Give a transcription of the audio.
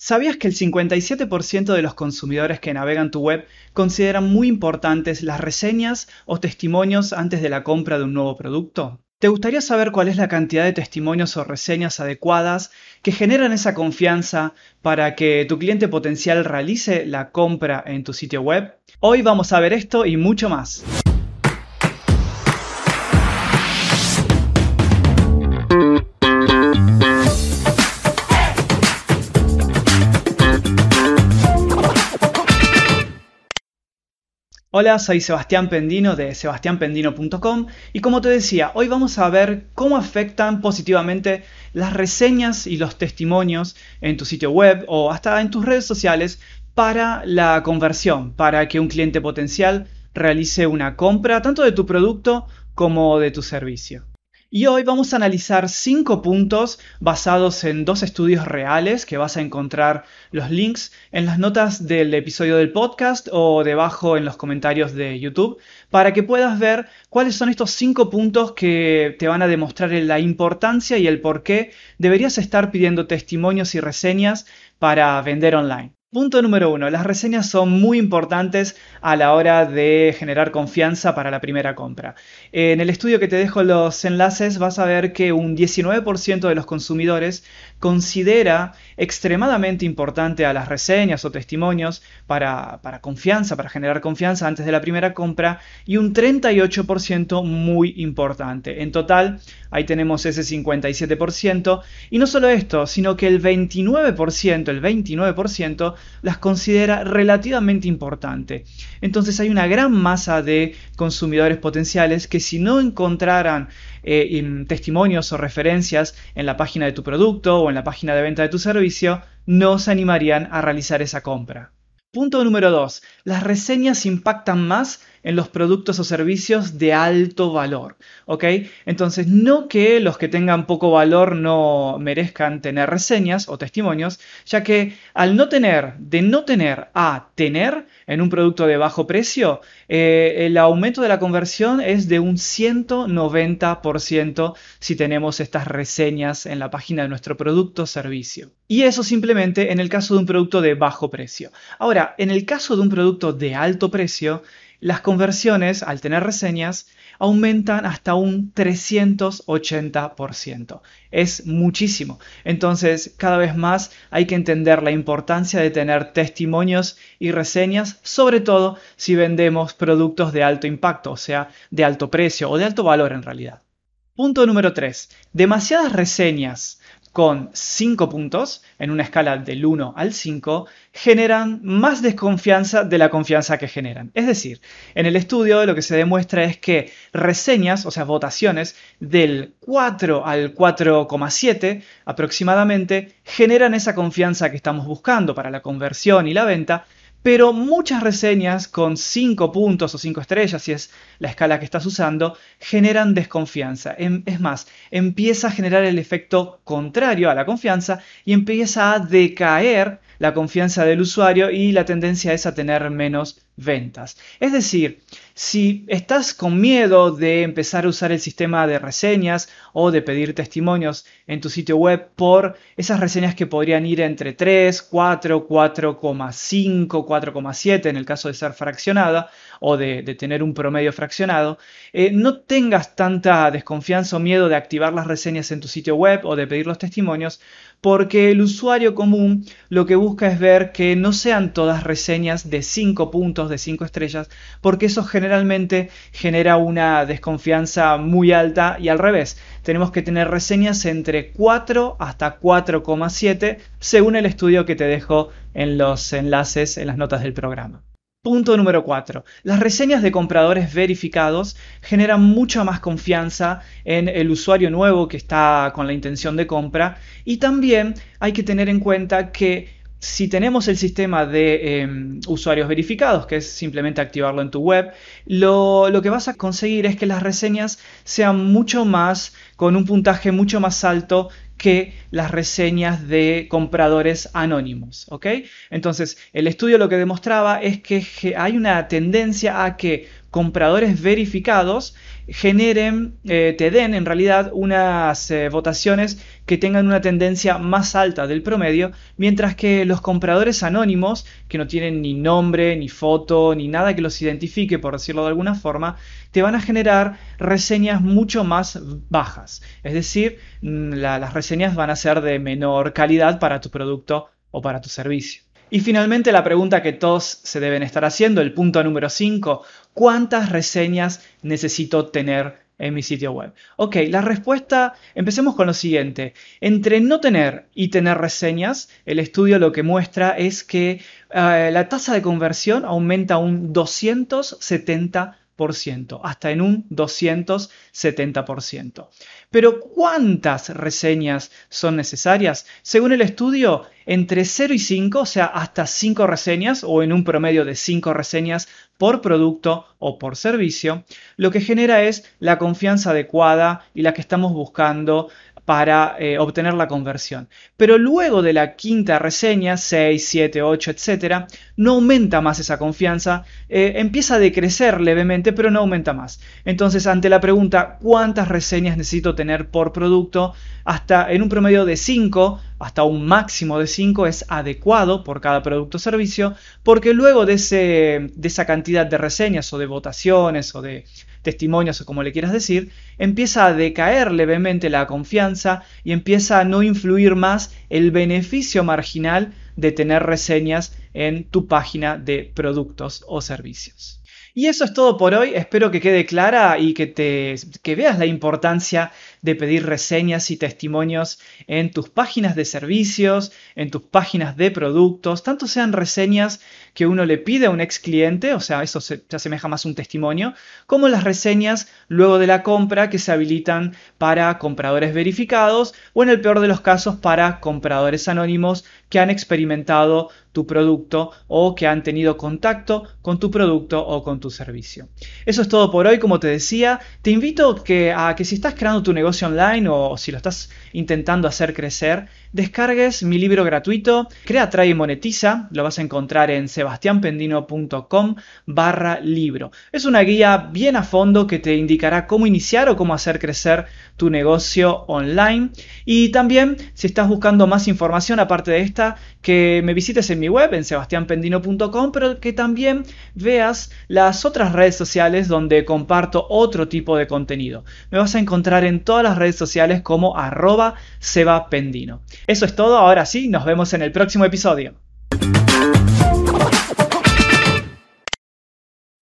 ¿Sabías que el 57% de los consumidores que navegan tu web consideran muy importantes las reseñas o testimonios antes de la compra de un nuevo producto? ¿Te gustaría saber cuál es la cantidad de testimonios o reseñas adecuadas que generan esa confianza para que tu cliente potencial realice la compra en tu sitio web? Hoy vamos a ver esto y mucho más. Hola, soy Sebastián Pendino de sebastianpendino.com y como te decía, hoy vamos a ver cómo afectan positivamente las reseñas y los testimonios en tu sitio web o hasta en tus redes sociales para la conversión, para que un cliente potencial realice una compra tanto de tu producto como de tu servicio. Y hoy vamos a analizar cinco puntos basados en dos estudios reales que vas a encontrar los links en las notas del episodio del podcast o debajo en los comentarios de YouTube para que puedas ver cuáles son estos cinco puntos que te van a demostrar la importancia y el por qué deberías estar pidiendo testimonios y reseñas para vender online. Punto número uno, las reseñas son muy importantes a la hora de generar confianza para la primera compra. En el estudio que te dejo los enlaces vas a ver que un 19% de los consumidores considera extremadamente importante a las reseñas o testimonios para, para confianza, para generar confianza antes de la primera compra y un 38% muy importante. En total, ahí tenemos ese 57% y no solo esto, sino que el 29%, el 29% las considera relativamente importante. Entonces hay una gran masa de consumidores potenciales que si no encontraran eh, testimonios o referencias en la página de tu producto o en la página de venta de tu servicio, no se animarían a realizar esa compra. Punto número 2. Las reseñas impactan más en los productos o servicios de alto valor. ¿Ok? Entonces, no que los que tengan poco valor no merezcan tener reseñas o testimonios, ya que al no tener, de no tener a tener en un producto de bajo precio, eh, el aumento de la conversión es de un 190% si tenemos estas reseñas en la página de nuestro producto o servicio. Y eso simplemente en el caso de un producto de bajo precio. Ahora, en el caso de un producto de alto precio, las conversiones, al tener reseñas, aumentan hasta un 380%. Es muchísimo. Entonces, cada vez más hay que entender la importancia de tener testimonios y reseñas, sobre todo si vendemos productos de alto impacto, o sea, de alto precio o de alto valor en realidad. Punto número 3. Demasiadas reseñas con 5 puntos, en una escala del 1 al 5, generan más desconfianza de la confianza que generan. Es decir, en el estudio lo que se demuestra es que reseñas, o sea, votaciones del 4 al 4,7 aproximadamente, generan esa confianza que estamos buscando para la conversión y la venta, pero muchas reseñas con 5 puntos o 5 estrellas, si es la escala que estás usando, generan desconfianza. Em, es más, empieza a generar el efecto contrario a la confianza y empieza a decaer la confianza del usuario y la tendencia es a tener menos ventas. Es decir, si estás con miedo de empezar a usar el sistema de reseñas o de pedir testimonios en tu sitio web por esas reseñas que podrían ir entre 3, 4, 4,5, 4,7 en el caso de ser fraccionada o de, tener un promedio fraccionado, eh, no tengas tanta desconfianza o miedo de activar las reseñas en tu sitio web o de pedir los testimonios porque el usuario común lo que busca es ver que no sean todas reseñas de 5 puntos, de 5 estrellas, porque eso generalmente genera una desconfianza muy alta y al revés. Tenemos que tener reseñas entre 4 hasta 4,7 según el estudio que te dejo en los enlaces en las notas del programa. Punto número 4. Las reseñas de compradores verificados generan mucha más confianza en el usuario nuevo que está con la intención de compra y también hay que tener en cuenta que si tenemos el sistema de em, usuarios verificados, que es simplemente activarlo en tu web, lo, lo, que vas a conseguir es que las reseñas sean mucho más, con un puntaje mucho más alto que las reseñas de compradores anónimos. Entonces, el estudio lo que demostraba es que hay una tendencia a que compradores verificados generen, eh, te den en realidad unas eh, votaciones que tengan una tendencia más alta del promedio, mientras que los compradores anónimos, que no tienen ni nombre, ni foto, ni nada que los identifique, por decirlo de alguna forma, te van a generar reseñas mucho más bajas. Es decir, mm, las reseñas van a ser de menor calidad para tu producto o para tu servicio. Y finalmente la pregunta que todos se deben estar haciendo, el punto número 5, ¿cuántas reseñas necesito tener en mi sitio web? Ok, la respuesta, empecemos con lo siguiente. Entre no tener y tener reseñas, el estudio lo que muestra es que eh, la tasa de conversión aumenta un 270% hasta en un 270%. Pero ¿cuántas reseñas son necesarias? Según el estudio, entre 0 y 5, o sea, hasta 5 reseñas o en un promedio de 5 reseñas por producto o por servicio, lo que genera es la confianza adecuada y la que estamos buscando para eh, obtener la conversión. Pero luego de la quinta reseña, 6, 7, 8, etc., no aumenta más esa confianza, eh, empieza a decrecer levemente, pero no aumenta más. Entonces, ante la pregunta ¿cuántas reseñas necesito tener por producto? Hasta en un promedio de 5, hasta un máximo de 5 es adecuado por cada producto o servicio, porque luego de, esa cantidad de reseñas o de votaciones o de testimonios o como le quieras decir, empieza a decaer levemente la confianza y empieza a no influir más el beneficio marginal de tener reseñas en tu página de productos o servicios. Y eso es todo por hoy, espero que quede clara y que, te, que veas la importancia de pedir reseñas y testimonios en tus páginas de servicios, en tus páginas de productos, tanto sean reseñas que uno le pide a un ex cliente, o sea, eso se, asemeja más a un testimonio, como las reseñas luego de la compra que se habilitan para compradores verificados o en el peor de los casos para compradores anónimos que han experimentado tu producto o que han tenido contacto con tu producto o con tu servicio. Eso es todo por hoy, como te decía, te invito a que si estás creando tu negocio online o si lo estás intentando hacer crecer, descargues mi libro gratuito, Crea, Trae y Monetiza, lo vas a encontrar en sebastianpendino.com barra libro. Es una guía bien a fondo que te indicará cómo iniciar o cómo hacer crecer tu negocio online. Y también, si estás buscando más información aparte de esta, que me visites en mi web, en sebastianpendino.com, pero que también veas las otras redes sociales donde comparto otro tipo de contenido. Me vas a encontrar en todas las redes sociales como arroba sebapendino. Eso es todo, ahora sí, nos vemos en el próximo episodio.